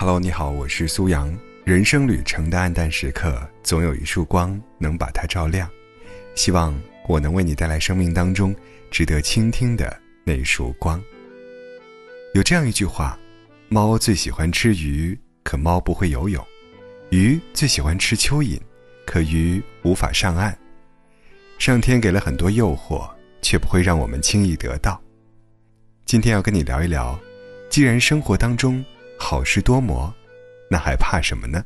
Hello，你好，我是苏阳。人生旅程的暗淡时刻，总有一束光能把它照亮。希望我能为你带来生命当中值得倾听的那束光。有这样一句话：猫最喜欢吃鱼，可猫不会游泳；鱼最喜欢吃蚯蚓，可鱼无法上岸。上天给了很多诱惑，却不会让我们轻易得到。今天要跟你聊一聊，既然生活当中。好事多磨，那还怕什么呢？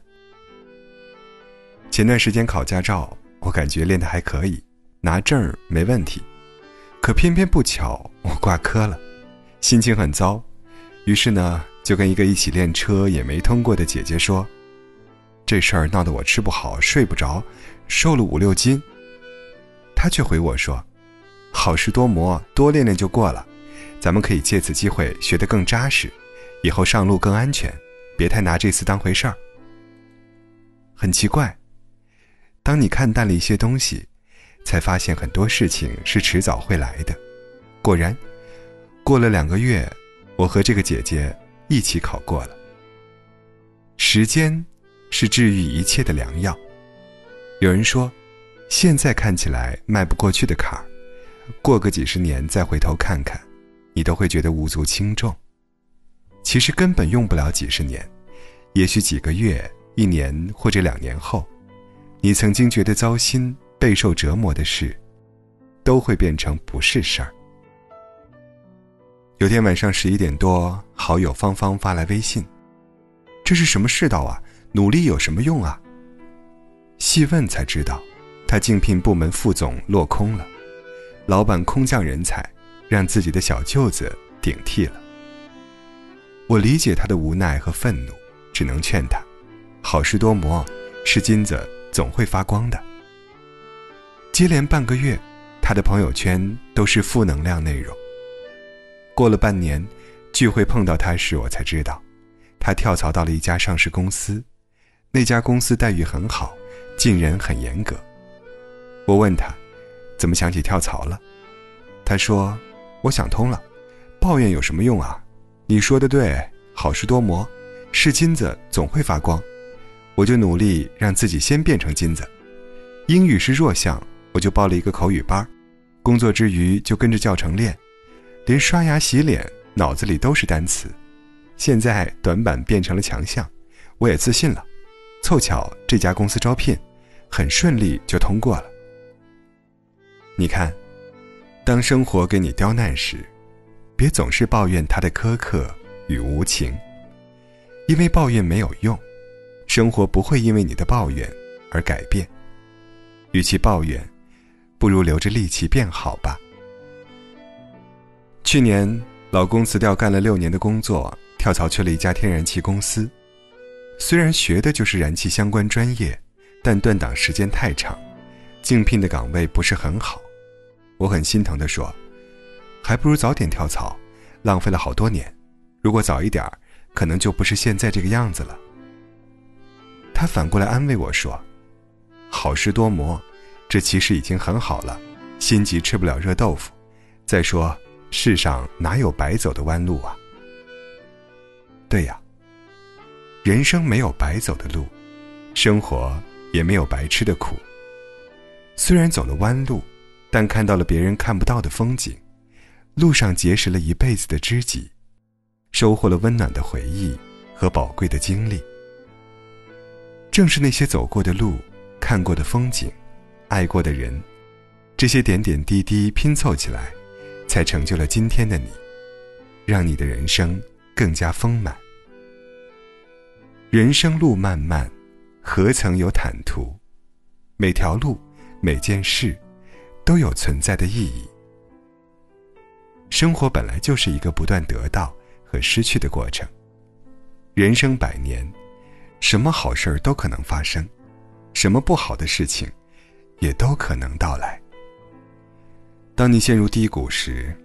前段时间考驾照，我感觉练得还可以，拿证儿没问题。可偏偏不巧，我挂科了，心情很糟。于是呢，就跟一个一起练车也没通过的姐姐说：“这事儿闹得我吃不好睡不着，瘦了五六斤。”她却回我说：“好事多磨，多练练就过了。咱们可以借此机会学得更扎实。”以后上路更安全，别太拿这次当回事儿。很奇怪，当你看淡了一些东西，才发现很多事情是迟早会来的。果然，过了两个月，我和这个姐姐一起考过了。时间是治愈一切的良药。有人说，现在看起来迈不过去的坎儿，过个几十年再回头看看，你都会觉得无足轻重。其实根本用不了几十年，也许几个月、一年或者两年后，你曾经觉得糟心、备受折磨的事，都会变成不是事儿。有天晚上十一点多，好友芳芳发来微信：“这是什么世道啊？努力有什么用啊？”细问才知道，他竞聘部门副总落空了，老板空降人才，让自己的小舅子顶替了。我理解他的无奈和愤怒，只能劝他：好事多磨，是金子总会发光的。接连半个月，他的朋友圈都是负能量内容。过了半年，聚会碰到他时，我才知道，他跳槽到了一家上市公司，那家公司待遇很好，进人很严格。我问他，怎么想起跳槽了？他说：我想通了，抱怨有什么用啊？你说的对，好事多磨，是金子总会发光。我就努力让自己先变成金子。英语是弱项，我就报了一个口语班，工作之余就跟着教程练，连刷牙洗脸脑子里都是单词。现在短板变成了强项，我也自信了。凑巧这家公司招聘，很顺利就通过了。你看，当生活给你刁难时。别总是抱怨他的苛刻与无情，因为抱怨没有用，生活不会因为你的抱怨而改变。与其抱怨，不如留着力气变好吧。去年，老公辞掉干了六年的工作，跳槽去了一家天然气公司。虽然学的就是燃气相关专业，但断档时间太长，竞聘的岗位不是很好。我很心疼的说。还不如早点跳槽，浪费了好多年。如果早一点儿可能就不是现在这个样子了。他反过来安慰我说：“好事多磨，这其实已经很好了。心急吃不了热豆腐。再说，世上哪有白走的弯路啊？”对呀，人生没有白走的路，生活也没有白吃的苦。虽然走了弯路，但看到了别人看不到的风景。路上结识了一辈子的知己，收获了温暖的回忆和宝贵的经历。正是那些走过的路、看过的风景、爱过的人，这些点点滴滴拼凑起来，才成就了今天的你，让你的人生更加丰满。人生路漫漫，何曾有坦途？每条路、每件事，都有存在的意义。生活本来就是一个不断得到和失去的过程。人生百年，什么好事儿都可能发生，什么不好的事情，也都可能到来。当你陷入低谷时，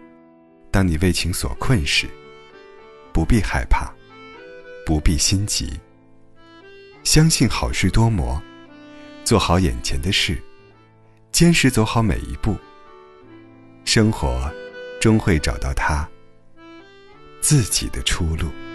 当你为情所困时，不必害怕，不必心急。相信好事多磨，做好眼前的事，坚持走好每一步。生活。终会找到他自己的出路。